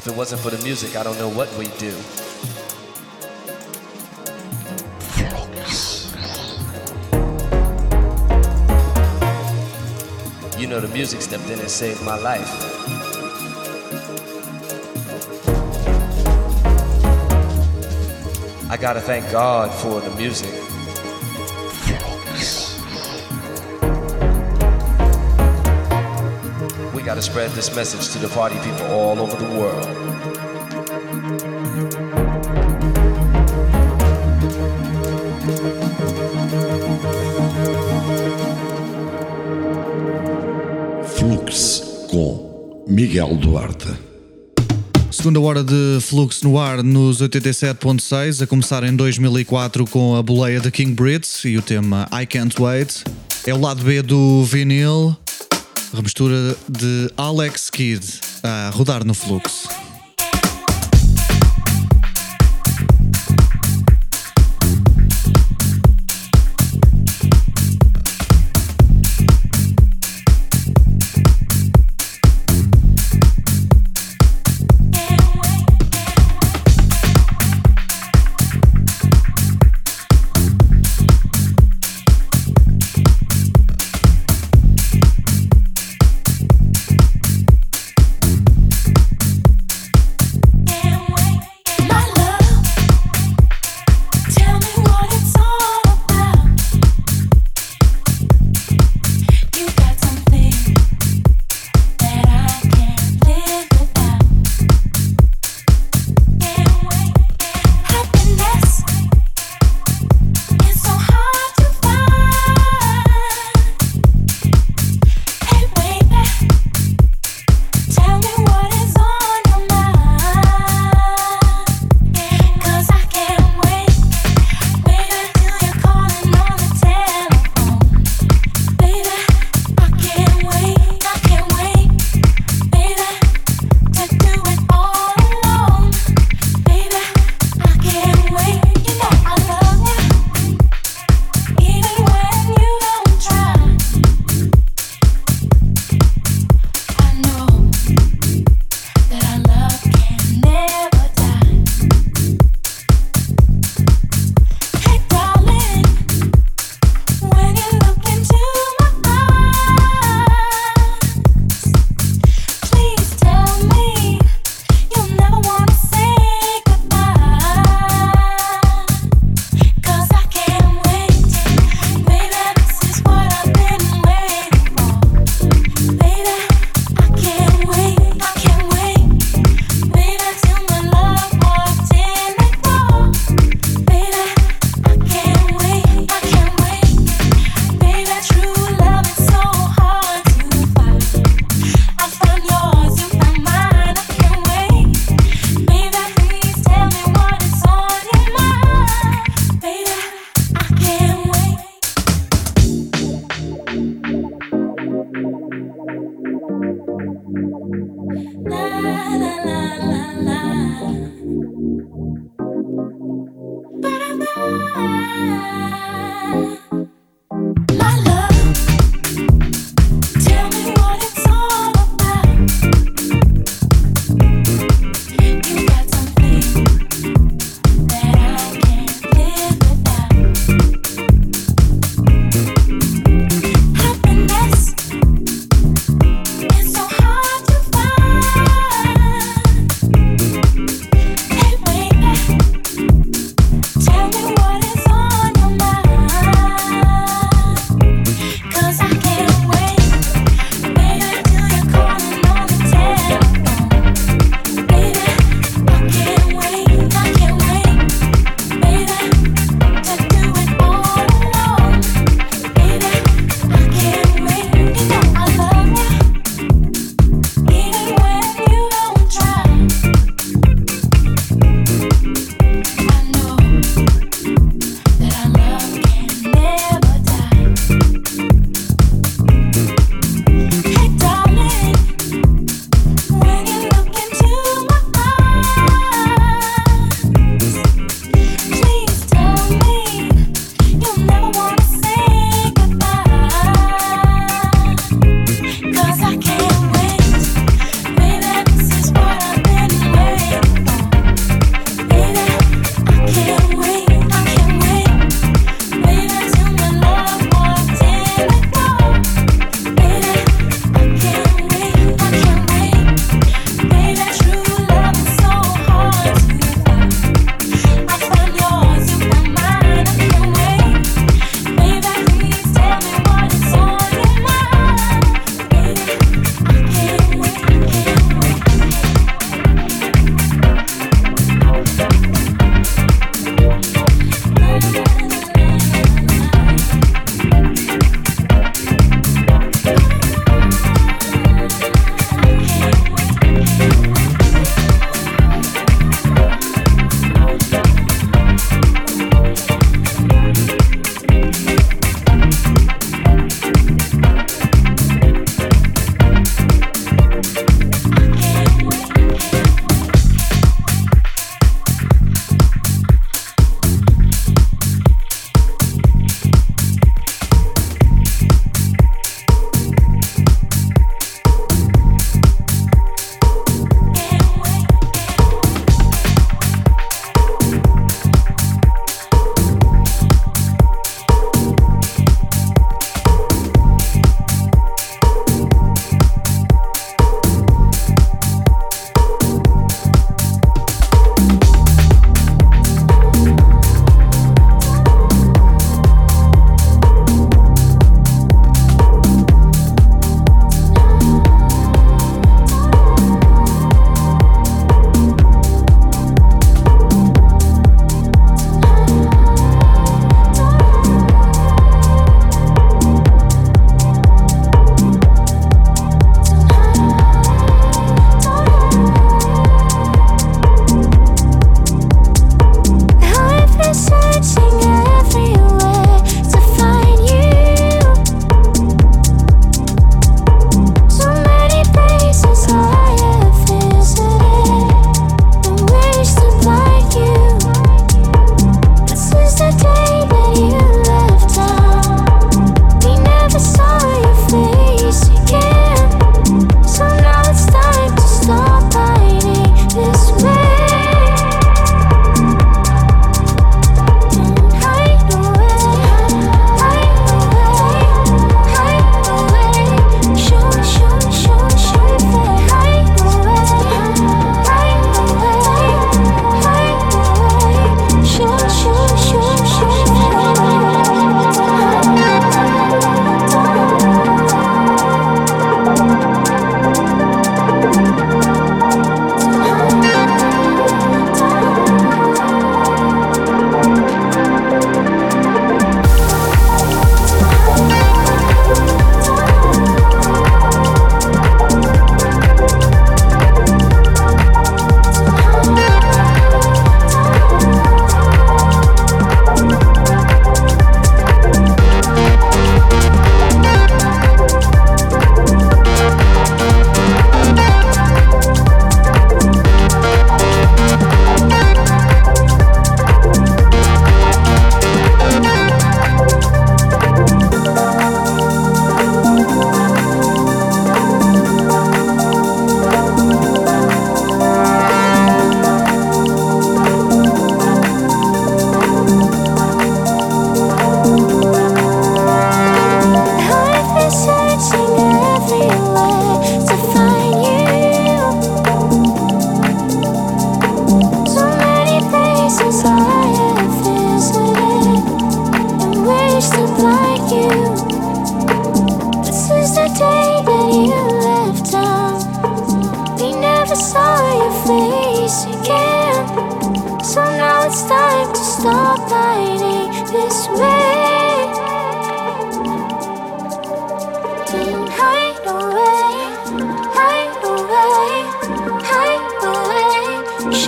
If it wasn't for the music, I don't know what we'd do. You know, the music stepped in and saved my life. I gotta thank God for the music. Gotta spread this message to the party people all over the world. Flux com Miguel Duarte. Segunda hora de Flux no ar nos 87.6, a começar em 2004 com a boleia de King Brits e o tema I Can't Wait. É o lado B do vinil, remistura de Alex Kidd a rodar no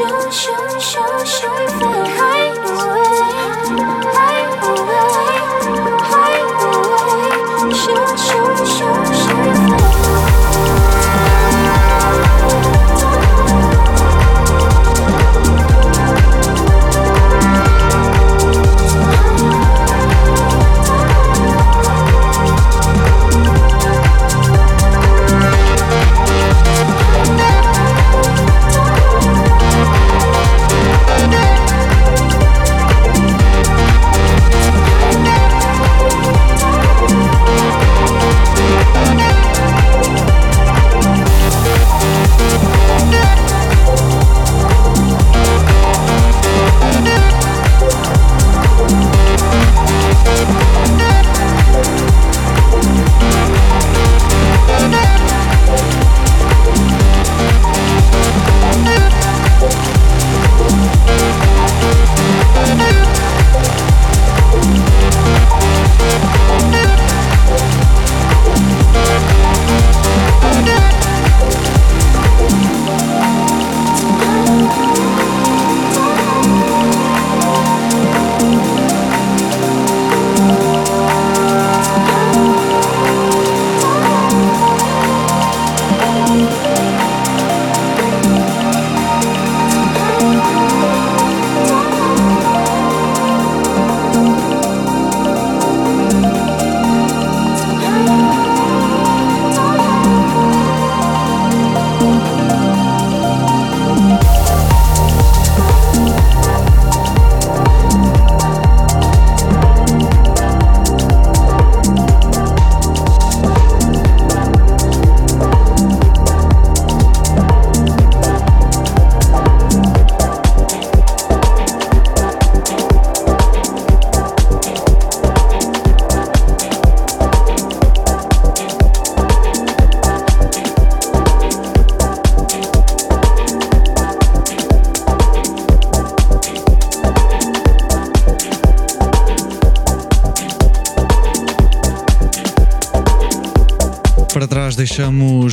show, show, show, show, feel hide away.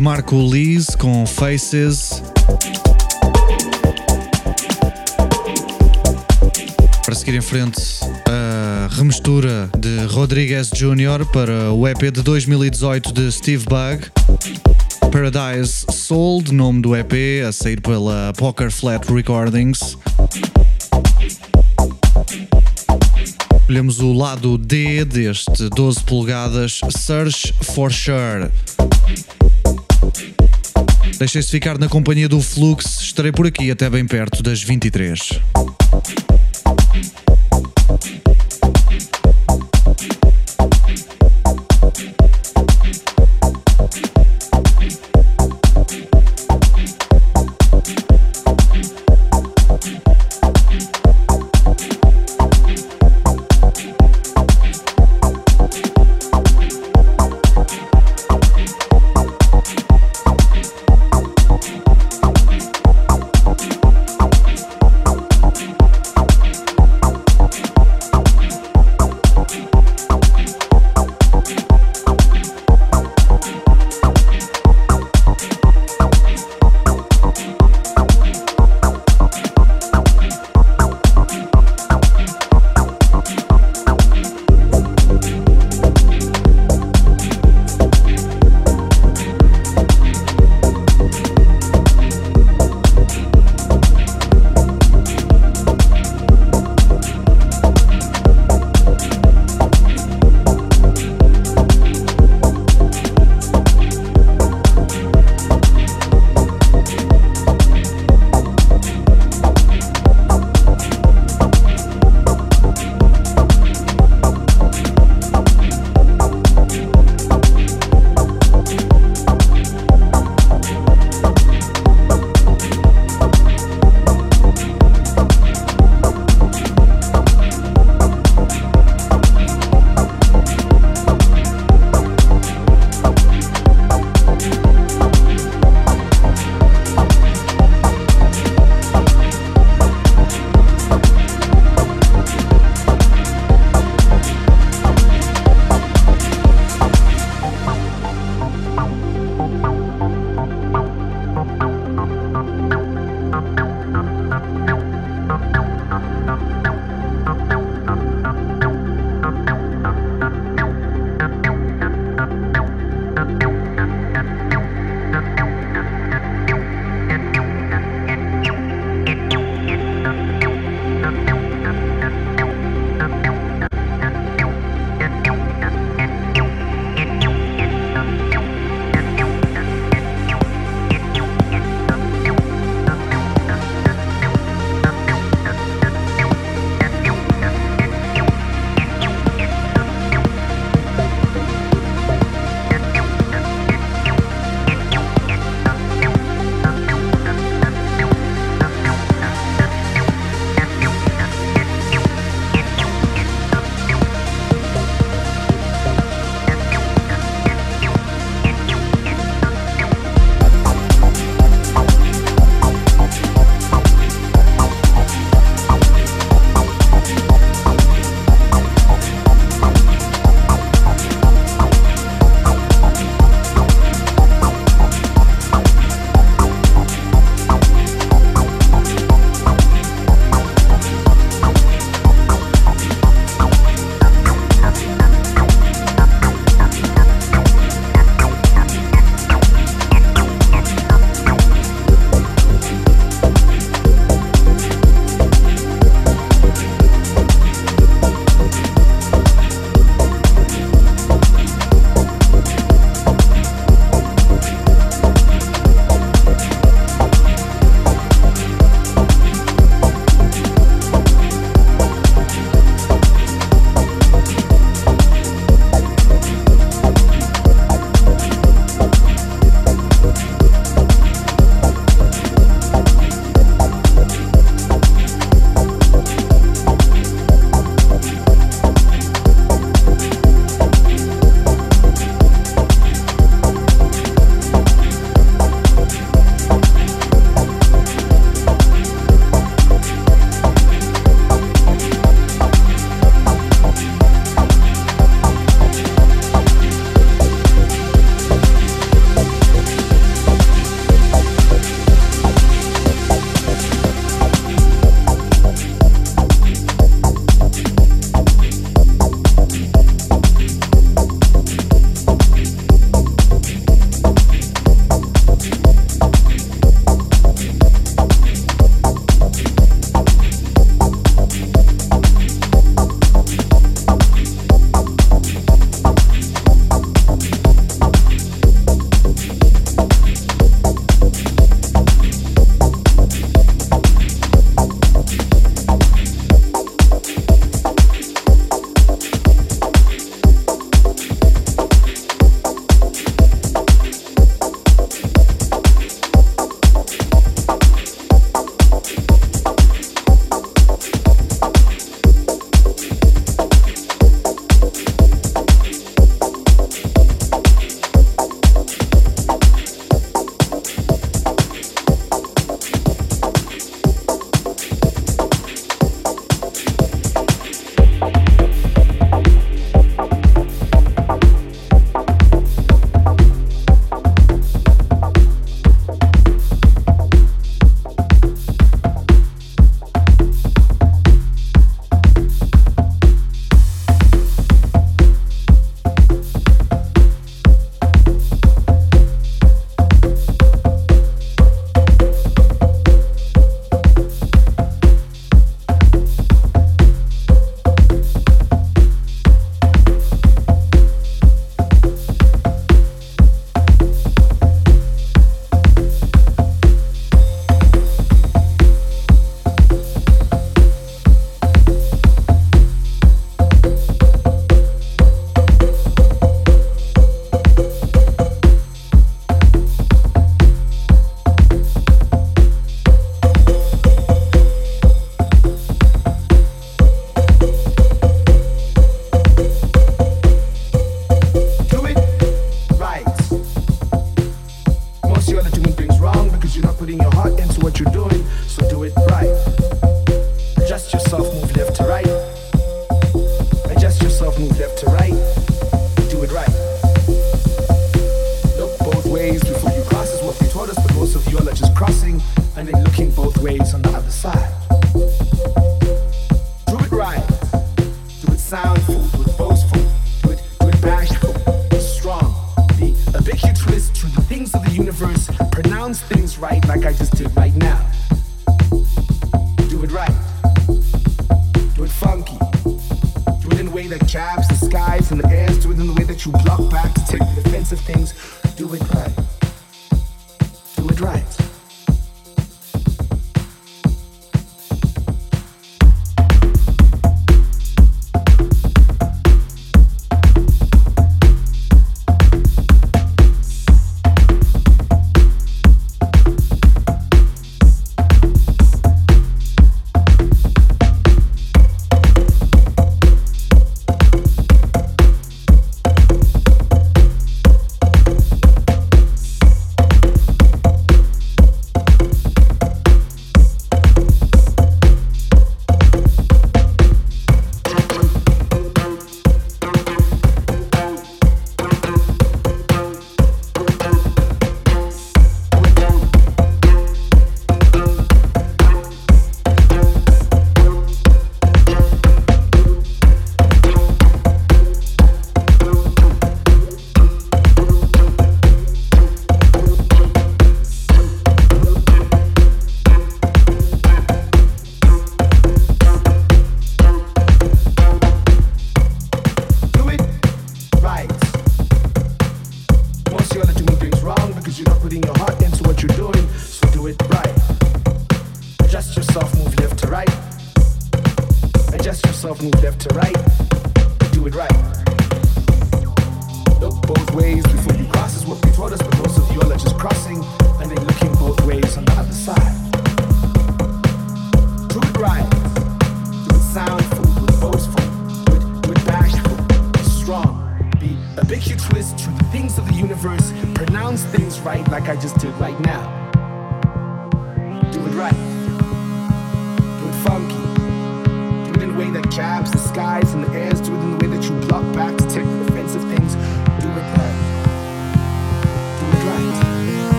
Marco Lees com Faces. Para seguir em frente, a remistura de Rodrigues Jr. para o EP de 2018 de Steve Bug. Paradise Sold, nome do EP, a sair pela Poker Flat Recordings. Olhamos o lado D deste 12 polegadas Search for Sure. Deixem-se ficar na companhia do Flux, estarei por aqui até bem perto das 23.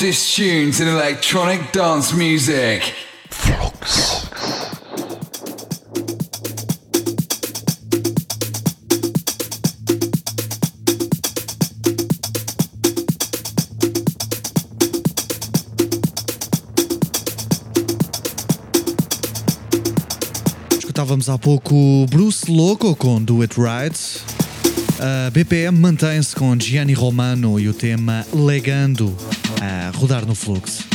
Hottest tunes in electronic dance music. Escutávamos há pouco Bruce Loco com Do It Right. A BPM mantém-se com Gianni Romano e o tema Legando a rodar no fluxo.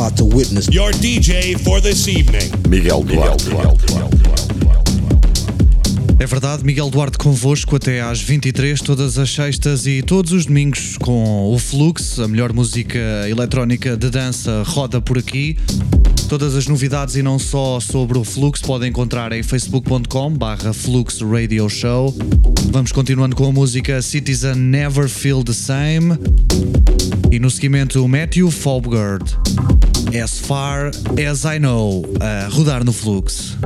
About to witness. Your DJ for this evening, Miguel Duarte. É verdade, Miguel Duarte convosco até às 23, todas as sextas e todos os domingos com o Flux, a melhor música eletrónica de dança roda por aqui. Todas as novidades e não só sobre o Flux podem encontrar em facebook.com barra Flux Radio Show. Vamos continuando com a música Citizen Never Feel the Same. E no seguimento Matthew Fogard, As Far As I Know, a rodar no Flux.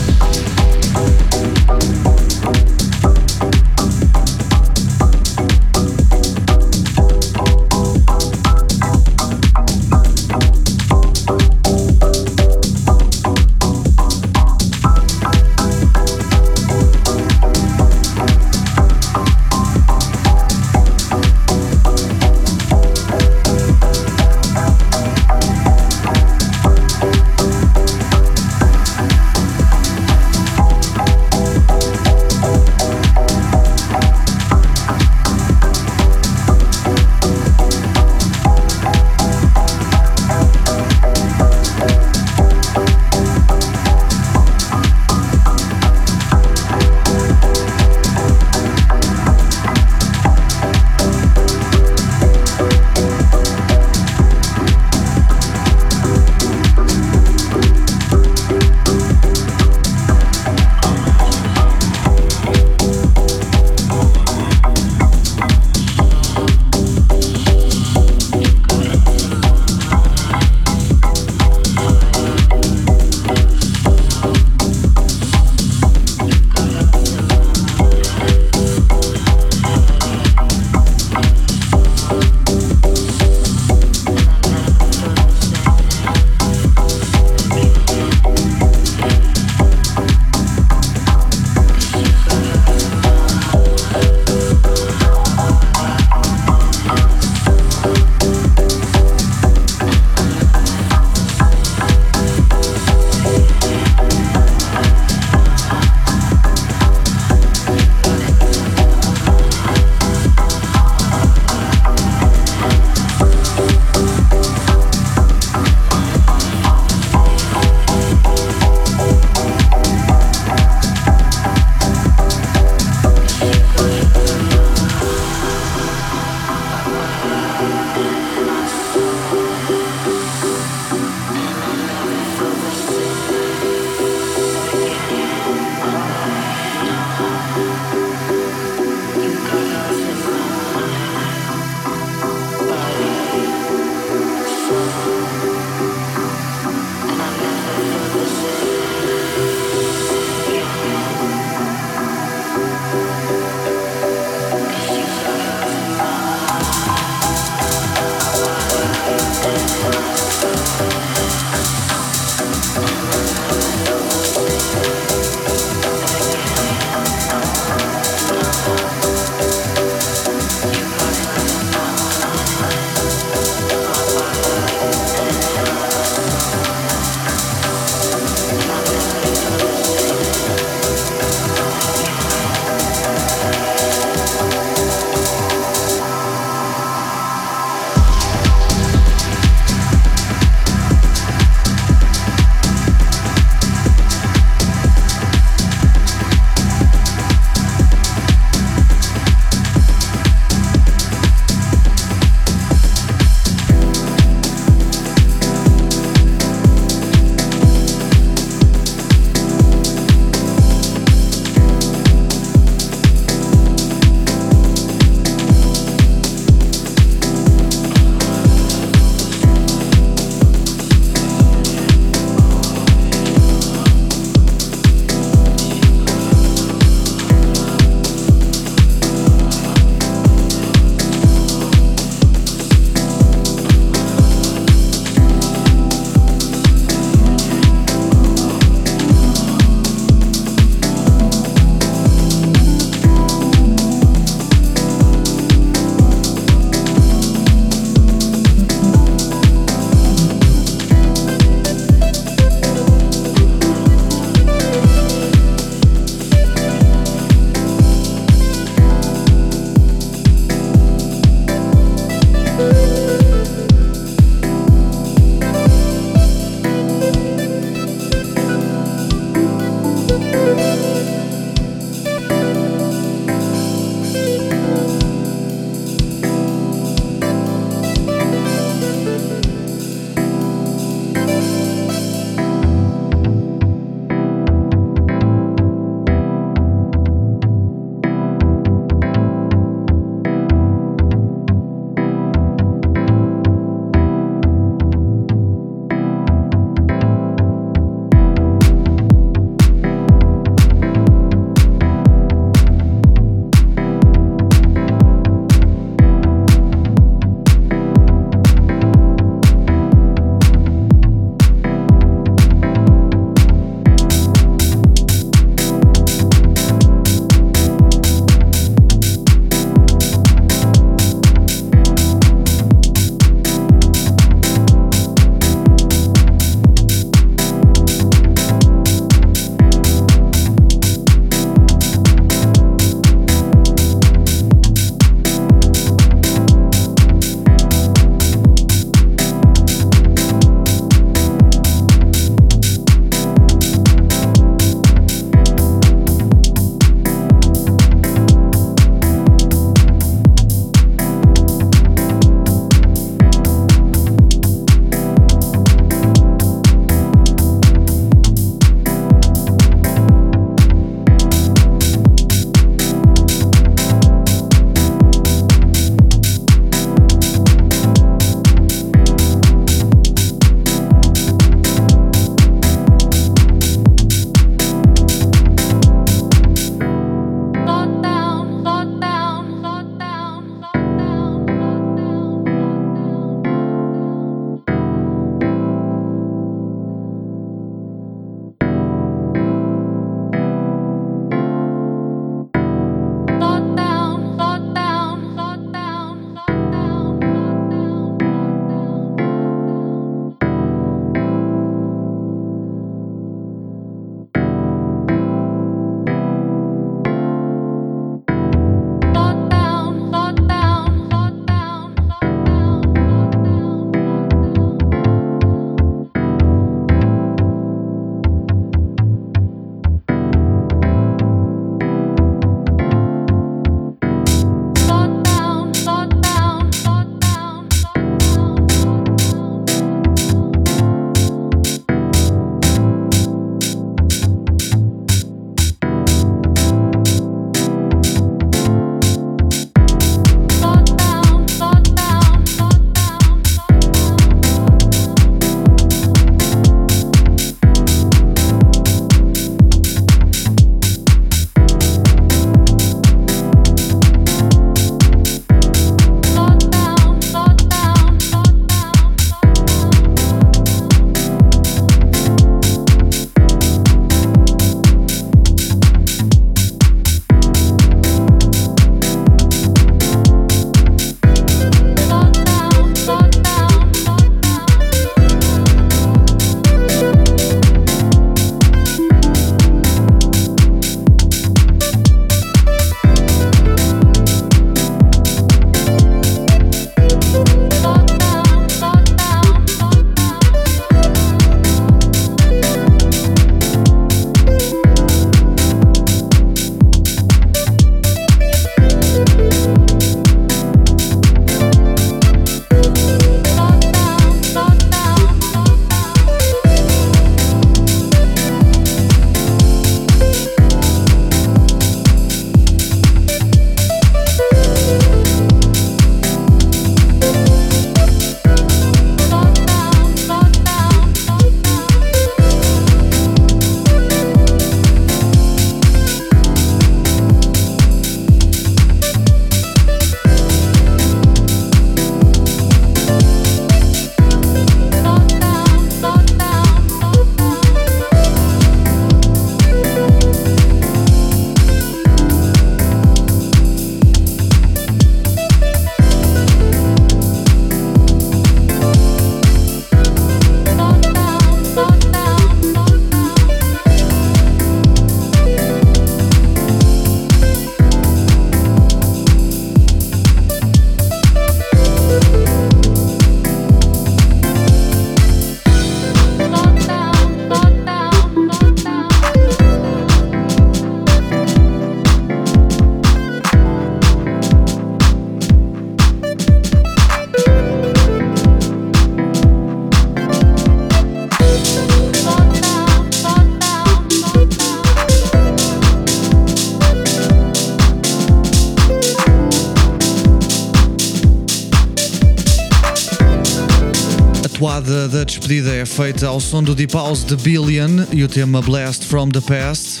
Toada da despedida é feita ao som do Deep House de Billion e o tema Blast from the Past.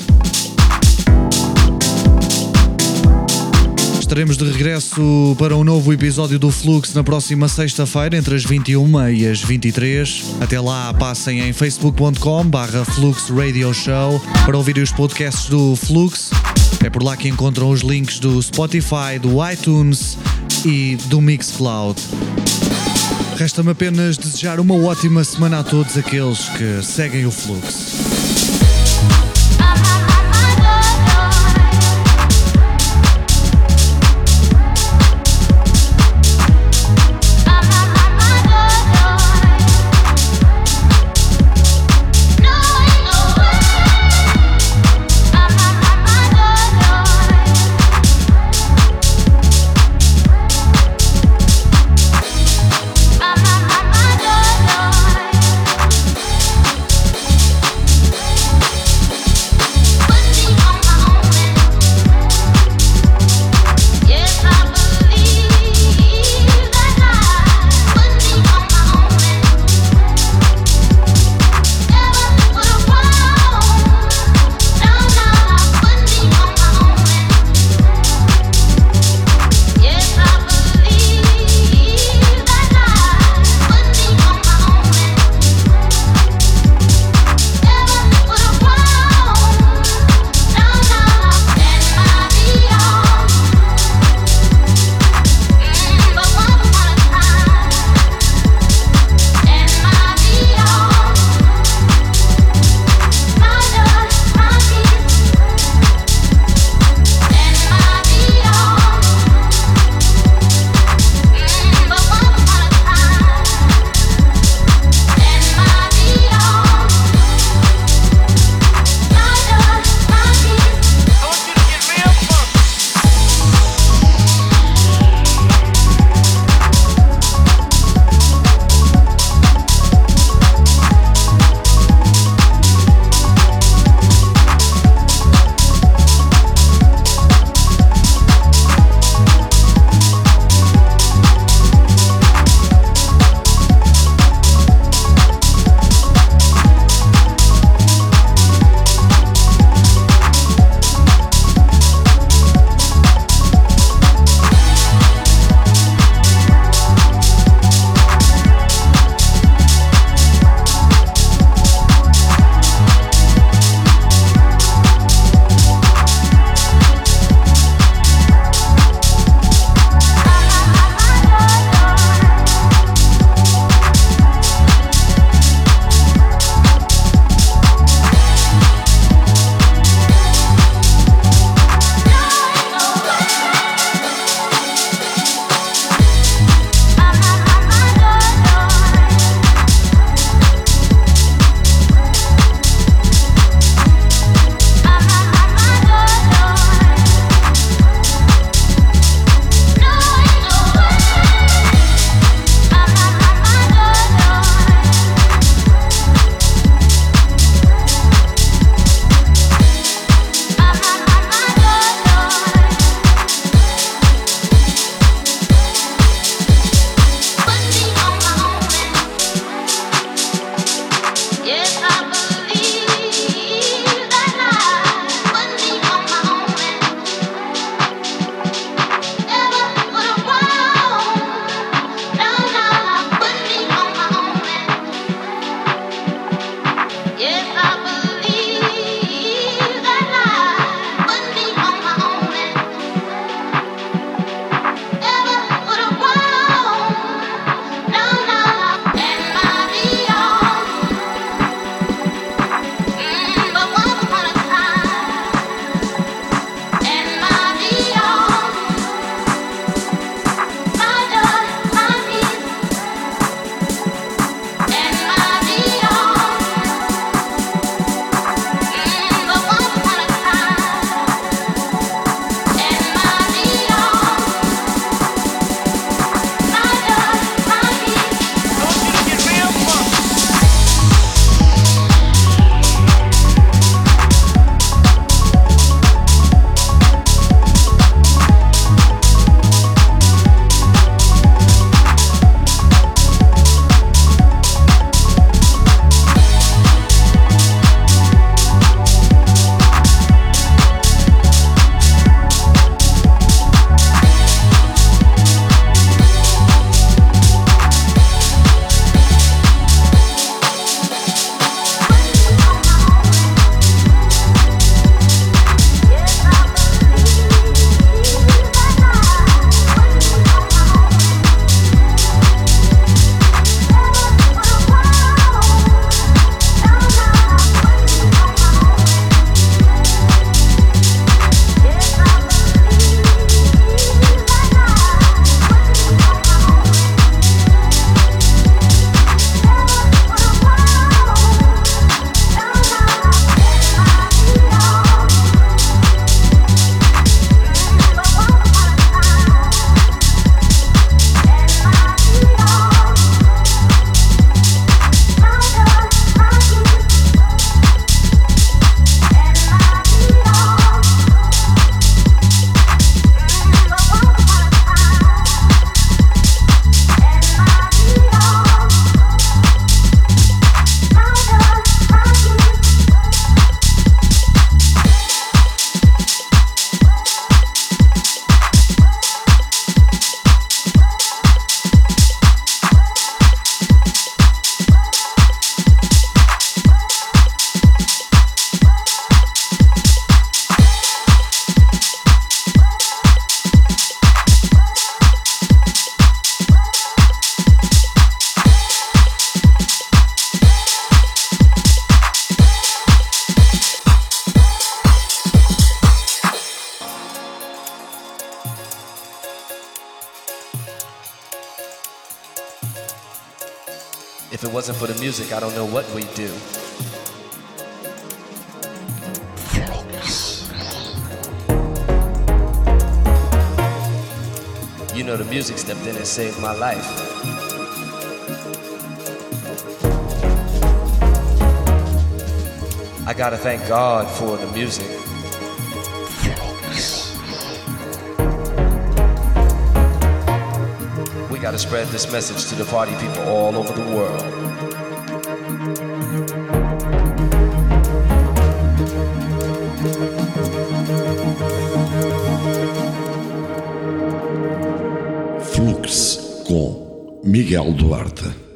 Estaremos de regresso para um novo episódio do Flux na próxima sexta-feira, entre as 21 e as 23. Até lá, passem em facebook.com/barra Flux Radio Show para ouvir os podcasts do Flux. É por lá que encontram os links do Spotify, do iTunes e do Mixcloud. Resta-me apenas desejar uma ótima semana a todos aqueles que seguem o Flux. I don't know what we'd do. You know, the music stepped in and saved my life. I gotta thank God for the music. We gotta spread this message to the party people all over the world. Miguel Duarte.